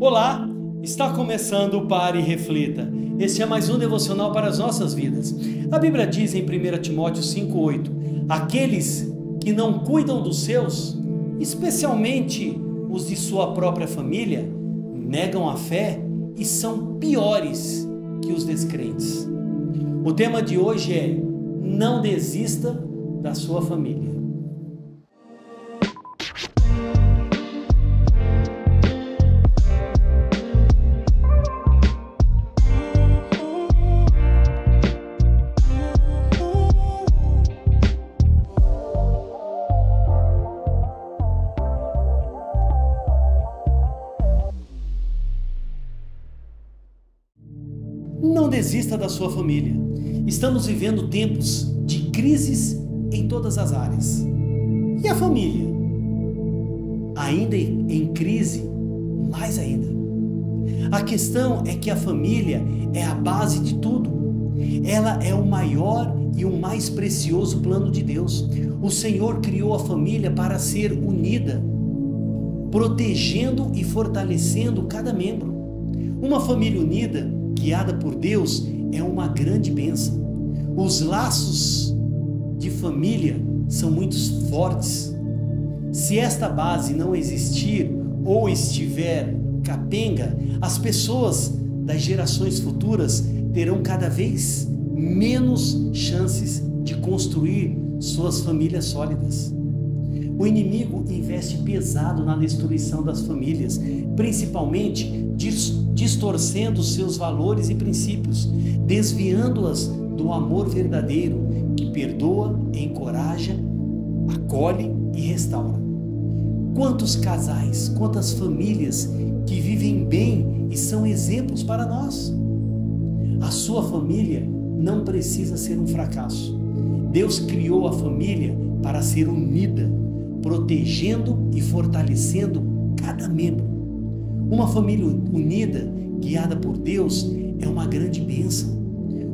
Olá, está começando o Pare e Reflita. Este é mais um devocional para as nossas vidas. A Bíblia diz em 1 Timóteo 5,8: Aqueles que não cuidam dos seus, especialmente os de sua própria família, negam a fé e são piores que os descrentes. O tema de hoje é: Não desista da sua família. Não desista da sua família. Estamos vivendo tempos de crises em todas as áreas. E a família? Ainda em crise, mais ainda. A questão é que a família é a base de tudo. Ela é o maior e o mais precioso plano de Deus. O Senhor criou a família para ser unida, protegendo e fortalecendo cada membro. Uma família unida guiada por Deus, é uma grande bênção. Os laços de família são muito fortes. Se esta base não existir ou estiver capenga, as pessoas das gerações futuras terão cada vez menos chances de construir suas famílias sólidas. O inimigo investe pesado na destruição das famílias, principalmente distorcendo seus valores e princípios, desviando-as do amor verdadeiro que perdoa, encoraja, acolhe e restaura. Quantos casais, quantas famílias que vivem bem e são exemplos para nós. A sua família não precisa ser um fracasso. Deus criou a família para ser unida protegendo e fortalecendo cada membro. Uma família unida, guiada por Deus, é uma grande bênção.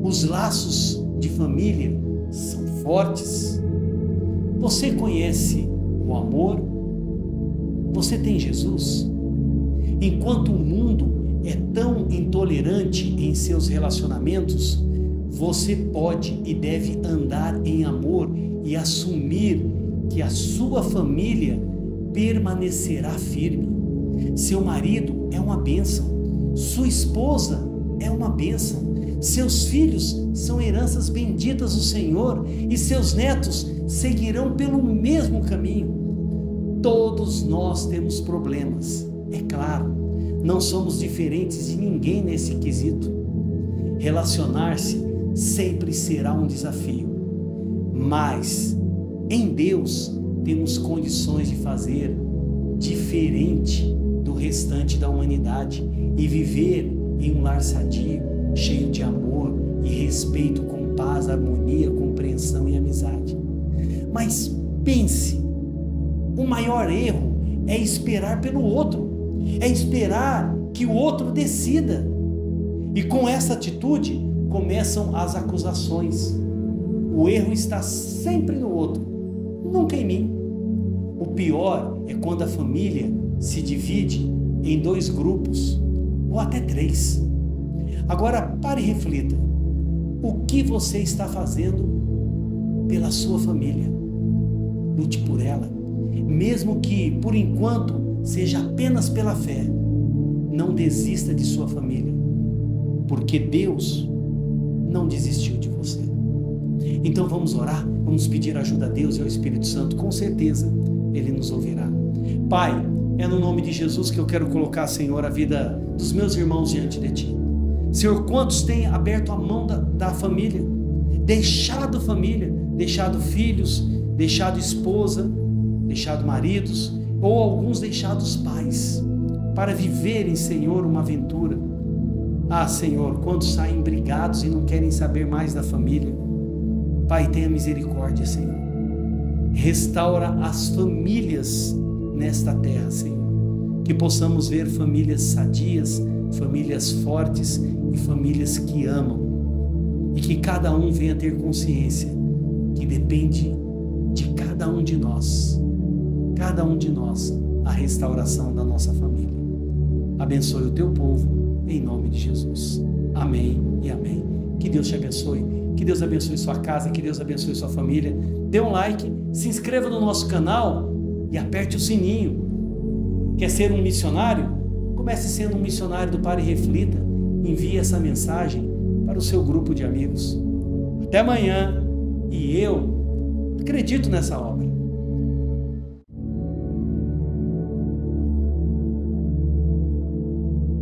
Os laços de família são fortes. Você conhece o amor? Você tem Jesus? Enquanto o mundo é tão intolerante em seus relacionamentos, você pode e deve andar em amor e assumir que a sua família permanecerá firme. Seu marido é uma bênção, sua esposa é uma bênção, seus filhos são heranças benditas do Senhor e seus netos seguirão pelo mesmo caminho. Todos nós temos problemas, é claro, não somos diferentes de ninguém nesse quesito. Relacionar-se sempre será um desafio, mas em Deus temos condições de fazer diferente do restante da humanidade e viver em um lar sadio, cheio de amor e respeito, com paz, harmonia, compreensão e amizade. Mas pense, o maior erro é esperar pelo outro, é esperar que o outro decida. E com essa atitude começam as acusações. O erro está sempre no outro nunca em mim. O pior é quando a família se divide em dois grupos ou até três. Agora pare e reflita: o que você está fazendo pela sua família? Lute por ela, mesmo que por enquanto seja apenas pela fé. Não desista de sua família, porque Deus não desistiu de você. Então vamos orar, vamos pedir ajuda a Deus e ao Espírito Santo, com certeza Ele nos ouvirá. Pai, é no nome de Jesus que eu quero colocar, Senhor, a vida dos meus irmãos diante de Ti. Senhor, quantos têm aberto a mão da, da família, deixado família, deixado filhos, deixado esposa, deixado maridos, ou alguns deixados pais, para viverem, Senhor, uma aventura. Ah, Senhor, quantos saem brigados e não querem saber mais da família Pai, tenha misericórdia, Senhor. Restaura as famílias nesta terra, Senhor. Que possamos ver famílias sadias, famílias fortes e famílias que amam. E que cada um venha ter consciência que depende de cada um de nós, cada um de nós, a restauração da nossa família. abençoe o teu povo, em nome de Jesus. Amém e amém. Que Deus te abençoe, que Deus abençoe sua casa, que Deus abençoe sua família. Dê um like, se inscreva no nosso canal e aperte o sininho. Quer ser um missionário? Comece sendo um missionário do Pare e Reflita. Envie essa mensagem para o seu grupo de amigos. Até amanhã e eu acredito nessa obra.